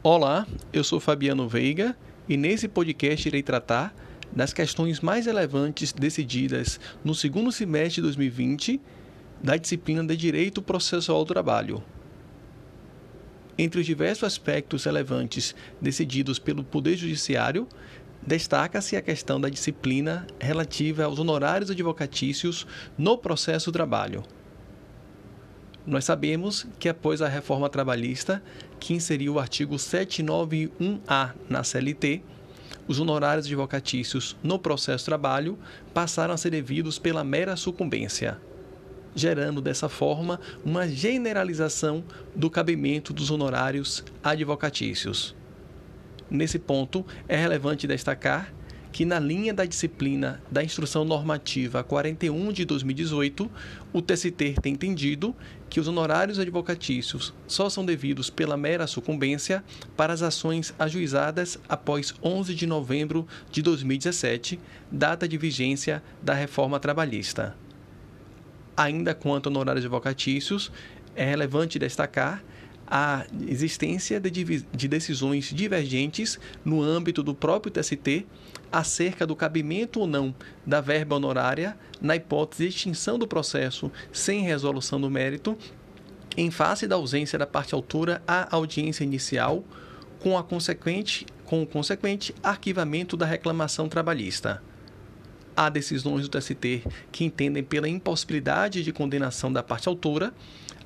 Olá, eu sou Fabiano Veiga e nesse podcast irei tratar das questões mais relevantes decididas no segundo semestre de 2020 da disciplina de Direito Processual do Trabalho. Entre os diversos aspectos relevantes decididos pelo Poder Judiciário, destaca-se a questão da disciplina relativa aos honorários advocatícios no processo do trabalho. Nós sabemos que após a reforma trabalhista, que inseriu o artigo 791A na CLT, os honorários advocatícios no processo trabalho passaram a ser devidos pela mera sucumbência, gerando dessa forma uma generalização do cabimento dos honorários advocatícios. Nesse ponto, é relevante destacar que, na linha da disciplina da Instrução Normativa 41 de 2018, o TST tem entendido que os honorários advocatícios só são devidos pela mera sucumbência para as ações ajuizadas após 11 de novembro de 2017, data de vigência da reforma trabalhista. Ainda quanto honorários advocatícios, é relevante destacar a existência de, de decisões divergentes no âmbito do próprio TST acerca do cabimento ou não da verba honorária na hipótese de extinção do processo sem resolução do mérito, em face da ausência da parte autora à audiência inicial, com, a consequente, com o consequente arquivamento da reclamação trabalhista. Há decisões do TST que entendem pela impossibilidade de condenação da parte autora,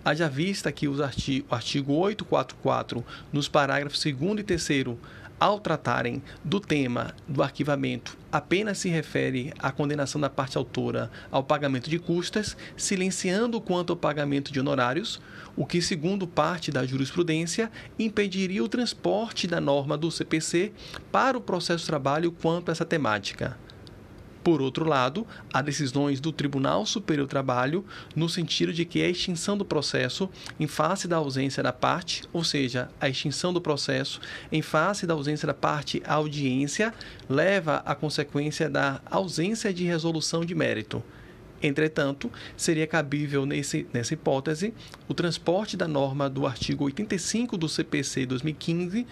haja vista que o artigo, artigo 844, nos parágrafos 2 e 3 ao tratarem do tema do arquivamento, apenas se refere à condenação da parte autora ao pagamento de custas, silenciando quanto ao pagamento de honorários, o que, segundo parte da jurisprudência, impediria o transporte da norma do CPC para o processo trabalho quanto a essa temática. Por outro lado, há decisões do Tribunal Superior do Trabalho no sentido de que a extinção do processo em face da ausência da parte, ou seja, a extinção do processo em face da ausência da parte à audiência, leva à consequência da ausência de resolução de mérito. Entretanto, seria cabível nesse, nessa hipótese o transporte da norma do artigo 85 do CPC 2015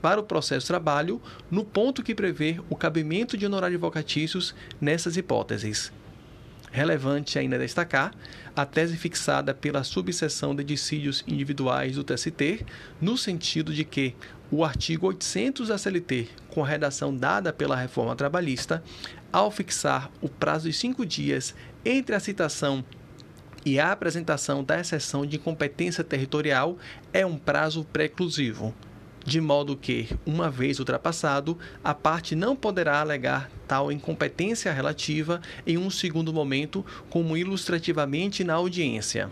para o processo trabalho no ponto que prevê o cabimento de honorários advocatícios nessas hipóteses. Relevante ainda destacar a tese fixada pela subseção de dissídios individuais do TST, no sentido de que o artigo 800 da CLT, com a redação dada pela reforma trabalhista, ao fixar o prazo de cinco dias entre a citação e a apresentação da exceção de incompetência territorial, é um prazo preclusivo de modo que, uma vez ultrapassado, a parte não poderá alegar tal incompetência relativa em um segundo momento, como ilustrativamente na audiência.